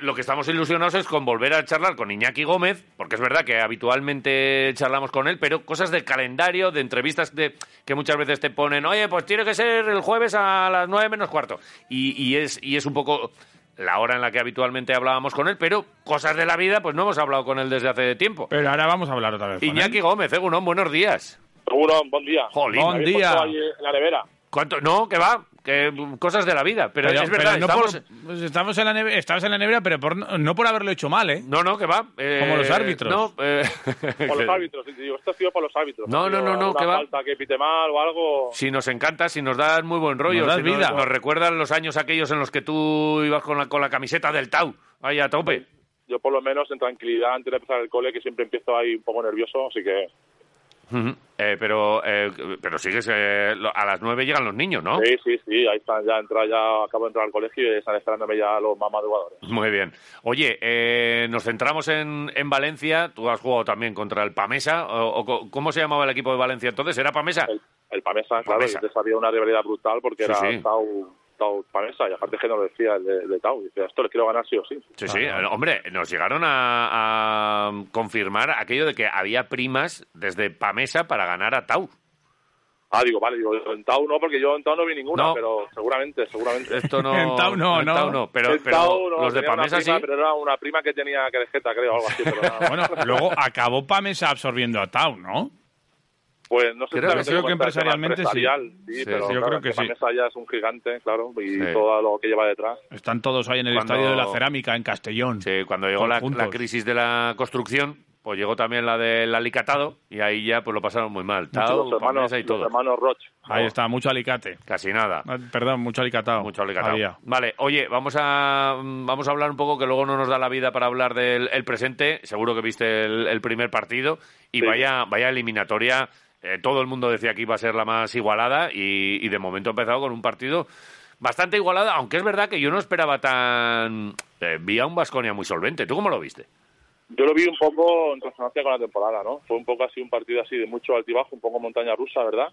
lo que estamos ilusionados es con volver a charlar con Iñaki Gómez, porque es verdad que habitualmente charlamos con él, pero cosas del calendario, de entrevistas de, que muchas veces te ponen, oye, pues tiene que ser el jueves a las nueve menos cuarto. Y, y, es, y es un poco la hora en la que habitualmente hablábamos con él, pero cosas de la vida, pues no hemos hablado con él desde hace tiempo. Pero ahora vamos a hablar otra vez. con Iñaki él. Gómez, Egunon, buenos días. Seguro, buen día. Jolín. Buen ¿Habéis día. puesto ahí en la nevera? ¿Cuánto? No, que va, que cosas de la vida, pero, Pero- es verdad, pero no estamos... por- pues estamos en la neve- estabas en la nevera, pero por- no por haberlo hecho mal, ¿eh? No, no, que va. eh, Como los árbitros. No, eh, Por los árbitros. y Digo, esto ha sido por los árbitros. No, no, no, que va. falta que pite mal o algo. Si nos encanta, si nos das muy buen rollo, Nos das si vida. nos recuerdan los años aquellos en los que tú ibas con la, con la camiseta del Tau, ahí a tope. Yo, por lo menos, en tranquilidad, antes de empezar el cole, que siempre empiezo ahí un poco nervioso, así que. Ujú. Eh, pero eh, pero sigues, eh, a las nueve llegan los niños, ¿no? Sí, sí, sí, ahí están ya, entra, ya acabo de entrar al colegio y están esperándome ya los más madrugadores. Muy bien. Oye, eh, nos centramos en, en Valencia. Tú has jugado también contra el Pamesa. O, ¿Cómo se llamaba el equipo de Valencia entonces? ¿Era Pamesa? El, el Pamesa, claro, Pamesa. antes había una rivalidad brutal porque Sí, era sí. Tau, Tau Pamesa, y aparte que no lo decía el de, de Tau, dice, esto le quiero ganar sí o sí. Sí, sí. Eh, Hombre, nos llegaron a, a confirmar aquello de que había primas desde Pamesa para ganar a Tau. Ah, digo, vale, digo, en Tau no, porque yo en Tau no vi ninguna, No. pero seguramente, seguramente. Esto no. En Tau no, en no. Tau no. Pero, En pero Tau no, los de Pamesa sí. Pero era una prima que tenía querejeta, creo, algo así. Pero nada. Bueno, luego acabó Pamesa absorbiendo a Tau, ¿no? Pues no sé Creo- exactamente creo que empresarialmente sí. empresarial, sí, Sí, pero sí, yo claro, creo que que sí. Ya es un gigante, claro, y Sí. todo lo que lleva detrás. Están todos ahí en el Cuando- estadio de la cerámica en Castellón. Sí, cuando llegó la, la crisis de la construcción, pues llegó también la del alicatado y ahí ya pues lo pasaron muy mal. Tau, los hermanos, y los todo. hermanos Roch. Ahí está, mucho alicate. Casi nada. Ah, Perdón, mucho alicatado. Mucho alicatado. Había. Vale, oye, vamos a vamos a hablar un poco que luego no nos da la vida para hablar del el presente. Seguro que viste el, el primer partido y Sí. vaya vaya eliminatoria. Eh, todo el mundo decía que iba a ser la más igualada y, y de momento ha empezado con un partido bastante igualado, aunque es verdad que yo no esperaba tan eh, vi a un Vasconia muy solvente. ¿Tú cómo lo viste? Yo lo vi un poco en consonancia con la temporada, ¿no? Fue un poco así, un partido así de mucho altibajo, un poco montaña rusa, ¿verdad?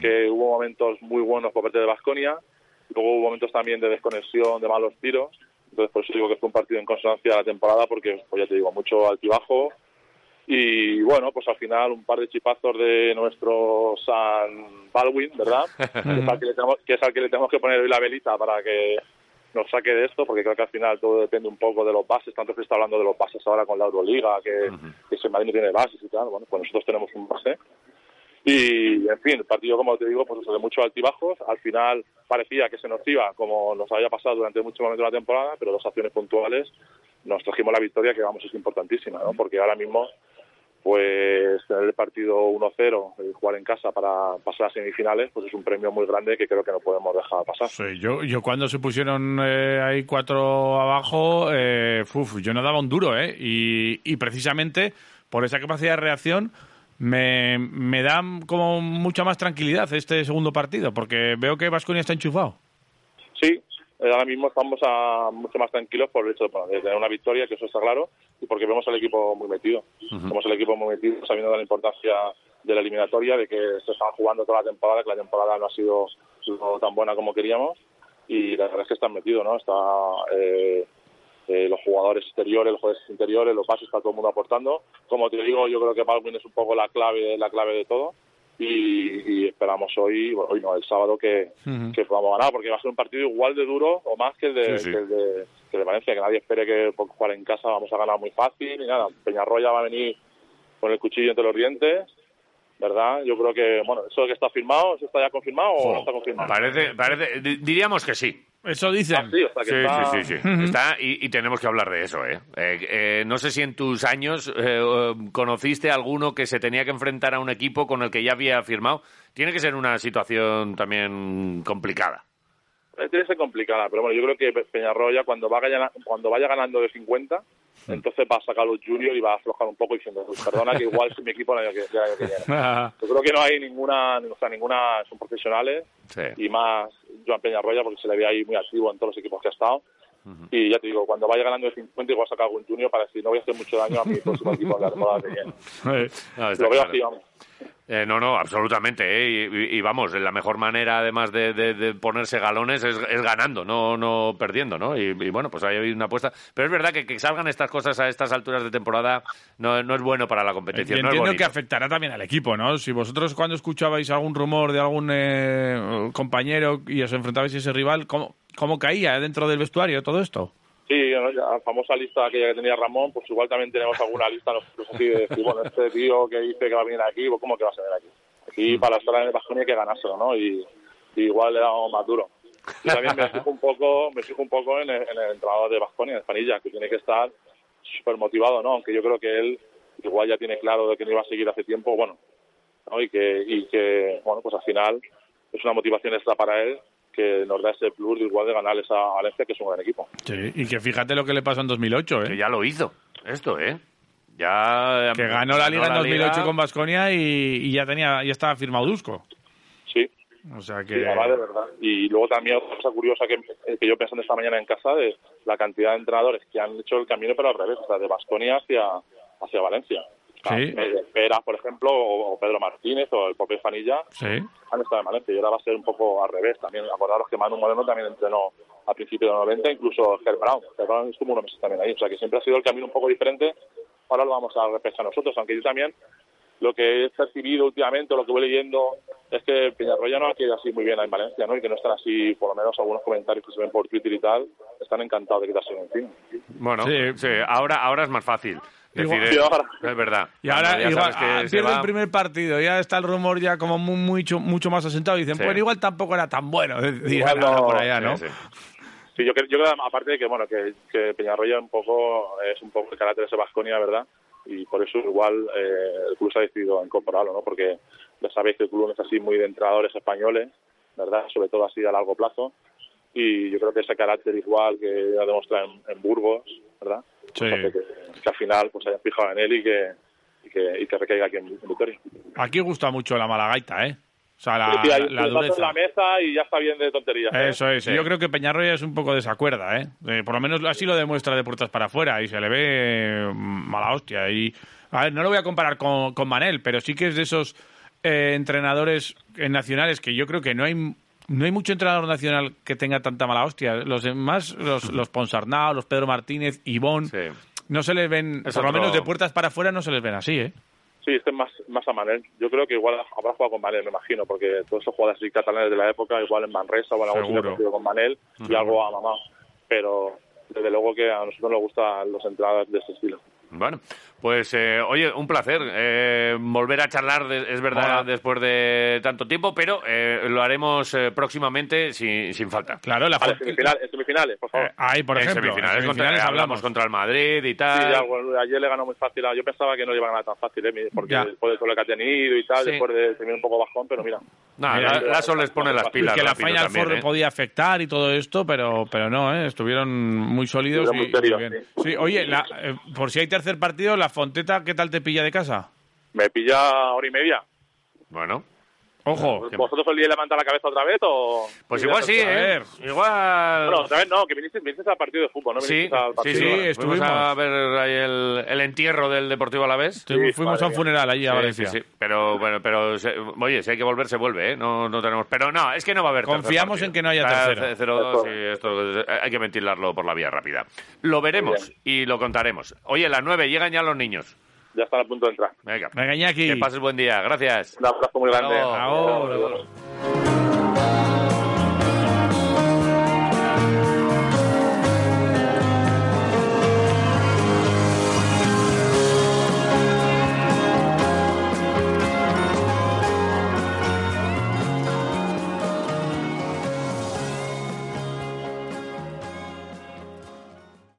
Que hubo momentos muy buenos por parte de Vasconia, luego hubo momentos también de desconexión, de malos tiros. Entonces, por eso digo que fue un partido en consonancia a la temporada, porque, pues ya te digo, mucho altibajo. Y bueno, pues al final un par de chipazos de nuestro San Baldwin, ¿verdad? que, es al que, le tenemos, que es al que le tenemos que poner hoy la velita para que nos saque de esto, porque creo que al final todo depende un poco de los bases, tanto que se está hablando de los bases ahora con la Euroliga, que, que ese Madrid no tiene bases y tal, bueno, pues nosotros tenemos un base. Y, en fin, el partido, como te digo, pues de muchos altibajos. Al final parecía que se nos iba, como nos había pasado durante muchos momentos de la temporada, pero dos acciones puntuales nos trajimos la victoria, que vamos, es importantísima, ¿no? Porque ahora mismo, pues, el partido 1-0, y jugar en casa para pasar a semifinales, pues es un premio muy grande que creo que no podemos dejar pasar. Yo, yo cuando se pusieron eh, ahí cuatro abajo, eh, yo no daba un duro, ¿eh? Y, y precisamente por esa capacidad de reacción me, me da como mucha más tranquilidad este segundo partido, porque veo que Vasconia está enchufado. Ahora mismo estamos a, mucho más tranquilos por el hecho de, tener una victoria, que eso está claro, y porque vemos al equipo muy metido. Vemos el equipo muy metido, sabiendo de la importancia de la eliminatoria, de que se están jugando toda la temporada, que la temporada no ha sido, sido tan buena como queríamos, y la verdad es que están metidos, ¿no? Está eh, eh, los jugadores exteriores, los jugadores interiores, los pasos, está todo el mundo aportando. Como te digo, yo creo que Baldwin es un poco la clave, la clave de todo. Y, y esperamos hoy, bueno, hoy no, el sábado que, que podamos ganar, porque va a ser un partido igual de duro o más que el de, Sí, sí. que el de, que el de Valencia, que nadie espere que por jugar en casa vamos a ganar muy fácil, y nada, Peñarroya va a venir con el cuchillo entre los dientes, ¿verdad? Yo creo que, bueno, eso que está firmado, ¿eso está ya confirmado o no está confirmado? Parece, parece, di- diríamos que sí. Eso dicen. Ah, sí, o sea que Sí, está... sí, sí, sí. Está, y, y tenemos que hablar de eso, ¿eh? Eh, eh, no sé si en tus años eh, conociste a alguno que se tenía que enfrentar a un equipo con el que ya había firmado. Tiene que ser una situación también complicada. Tiene que ser complicada, pero bueno, yo creo que Pe- Peñarroya cuando vaya, cuando vaya ganando de 50, entonces va a sacar los juniors y va a aflojar un poco diciendo, "Pues perdona que igual es mi equipo el año que, el año que viene". Yo creo que no hay ninguna, o sea, ninguna, son profesionales Sí. y más Joan Peñarroya porque se le ve ahí muy activo en todos los equipos que ha estado Y ya te digo, cuando vaya ganando de 50 igual saca algún junior para decir no voy a hacer mucho daño a mi próximo equipo de la temporada que viene. No, está Lo veo claro. así, vamos. Eh, no, no, absolutamente. ¿eh? Y, y- y vamos, la mejor manera además de, de- de ponerse galones es, es ganando, no, no perdiendo, ¿no? Y, y bueno, pues ahí hay una apuesta. Pero es verdad que, que salgan estas cosas a estas alturas de temporada no, no es bueno para la Y competición. es entiendo que afectará también al equipo, ¿no? Si vosotros cuando escuchabais algún rumor de algún eh, compañero y os enfrentabais a ese rival, ¿cómo, ¿cómo caía dentro del vestuario todo esto? Sí, la famosa lista aquella que tenía Ramón, pues igual también tenemos alguna lista nosotros así de decir, bueno, este tío que dice que va a venir aquí, pues ¿cómo que va a venir aquí? Aquí para estar en el Baskonia hay que ganárselo, ¿no? Y, y igual le damos más duro. Y también me fijo un poco, me fijo un poco en el, en el entrenador de Baskonia, en Espanilla, que tiene que estar súper motivado, ¿no? Aunque yo creo que él igual ya tiene claro de que no iba a seguir hace tiempo, bueno, ¿no? Y que, y que, bueno, pues al final es una motivación extra para él que nos da ese plus de igual de ganarles a Valencia, que es un gran equipo. Sí, y que fíjate lo que le pasó en 2008, Que ¿eh? ya lo hizo, esto, ¿eh? Ya... Que ganó la Liga en la 2008 Liga. con Vasconia y, y ya tenía ya estaba firmado Dusko. Sí, O sea que... además de verdad. Y luego también otra cosa curiosa que, eh, que yo pensando esta mañana en casa de la cantidad de entrenadores que han hecho el camino pero al revés, o sea, de Basconia hacia, hacia Valencia. Sí. eh, Pera, por ejemplo, o, Pedro Martínez o el propio Fanilla Sí. han estado en Valencia y ahora va a ser un poco al revés. También acordaros que Manu Moreno también entrenó a principios de los 90, incluso Ger Brown. Ger Brown estuvo unos meses también ahí. O sea que siempre ha sido el camino un poco diferente. Ahora lo vamos a repensar nosotros, aunque yo también lo que he percibido últimamente, o lo que voy leyendo, es que Peñarroya no ha quedado así muy bien en Valencia, ¿no? Y que no están así, por lo menos algunos comentarios que se ven por Twitter y tal, están encantados de quitarse de encima. Bueno, Sí. sí, ahora, ahora es más fácil. Ahora. es verdad. Y ahora ya igual, ah, pierde va- el primer partido, ya está el rumor ya como muy, mucho, mucho más asentado. Y dicen, Sí. pues igual tampoco era tan bueno. Igual no- por allá, ¿no? Sí, sí. Sí, yo creo, yo creo aparte de que, bueno, que, que Peñarroya un poco es un poco el carácter de ese Baskonia, ¿verdad? Y por eso igual eh, el club se ha decidido incorporarlo, ¿no? Porque ya sabéis que el club no es así muy de entrenadores españoles, ¿verdad? Sobre todo así a largo plazo. Y yo creo que ese carácter igual que ya demuestra en, en Burgos, ¿verdad? Sí. Que, que al final pues hayan fijado en él y que, y que, y que recaiga aquí en, en Vitoria. Aquí gusta mucho la malagaita, ¿eh? O sea, la, Sí, la en dureza. la mesa y ya está bien de tonterías. ¿eh? Eso es. Sí. Yo creo que Peñarroya es un poco de esa cuerda, ¿eh? Eh, Por lo menos así lo demuestra de puertas para afuera y se le ve eh, mala hostia. Y, a ver, no lo voy a comparar con, con Manel, pero sí que es de esos eh, entrenadores nacionales que yo creo que no hay no hay mucho entrenador nacional que tenga tanta mala hostia. Los demás, los, los Ponsarnau, los Pedro Martínez, Ivón, Sí. no se les ven, Es por lo menos de puertas para afuera no se les ven así, ¿eh? Sí, este es más, más a Manel. Yo creo que igual habrá jugado con Manel, me imagino, porque todos esos jugadores así catalanes de la época, igual en Manresa o en algún sitio partido con Manel y algo a mamá. Pero desde luego que a nosotros nos gustan los entradas de ese estilo. Bueno, pues eh, oye, un placer eh, volver a charlar, de- es verdad, Hola. después de tanto tiempo, pero eh, lo haremos eh, próximamente sin, sin falta. Claro, la Vale, semifinales, semifinales, por favor. eh, ahí, por en ejemplo, semifinales, en contra- semifinales hablamos hablamos. contra el Madrid y Sí, tal. ya, bueno, ayer le ganó muy fácil. Yo pensaba que no le iba a ganar tan fácil, ¿eh? porque Ya. después de todo lo que ha tenido y tal, Sí. después de terminar un poco bajón, pero mira. Nada, Mira, la- Lasso les pone las Y pilas. que la también, Four ¿eh? podía afectar y todo esto, pero, pero no, ¿eh? estuvieron muy sólidos Estuvieron y, muy serios, y bien. sí. Sí, oye, la- eh, por si hay tercer partido, la Fonteta, ¿qué tal te pilla de casa? ¿Me pilla hora y media? Bueno, Ojo, ¿Vosotros solíais levantar la cabeza otra vez o...? pues igual sí, A ¿eh? ver. Igual... Bueno, otra vez no, que viniste, viniste al partido de fútbol, ¿no? Sí, al sí, partido. sí, Sí, fuimos estuvimos. a ver ahí el, el entierro del Deportivo Alavés. Sí, fuimos madre a un funeral allí a Valencia. sí, sí. Pero, bueno, pero se- oye, si hay que volver, se vuelve, ¿eh? No, no tenemos. Pero no, es que no va a haber. Confiamos en que no haya Ah, tercero. ce- cero, dos, y esto eh, hay que ventilarlo por la vía rápida. Lo veremos y lo contaremos. Oye, las nueve llegan ya los niños. Ya están a punto de entrar. Venga. Venga, Iñaki. Que pases buen día. Gracias. Un abrazo muy grande. Ahora. Adiós.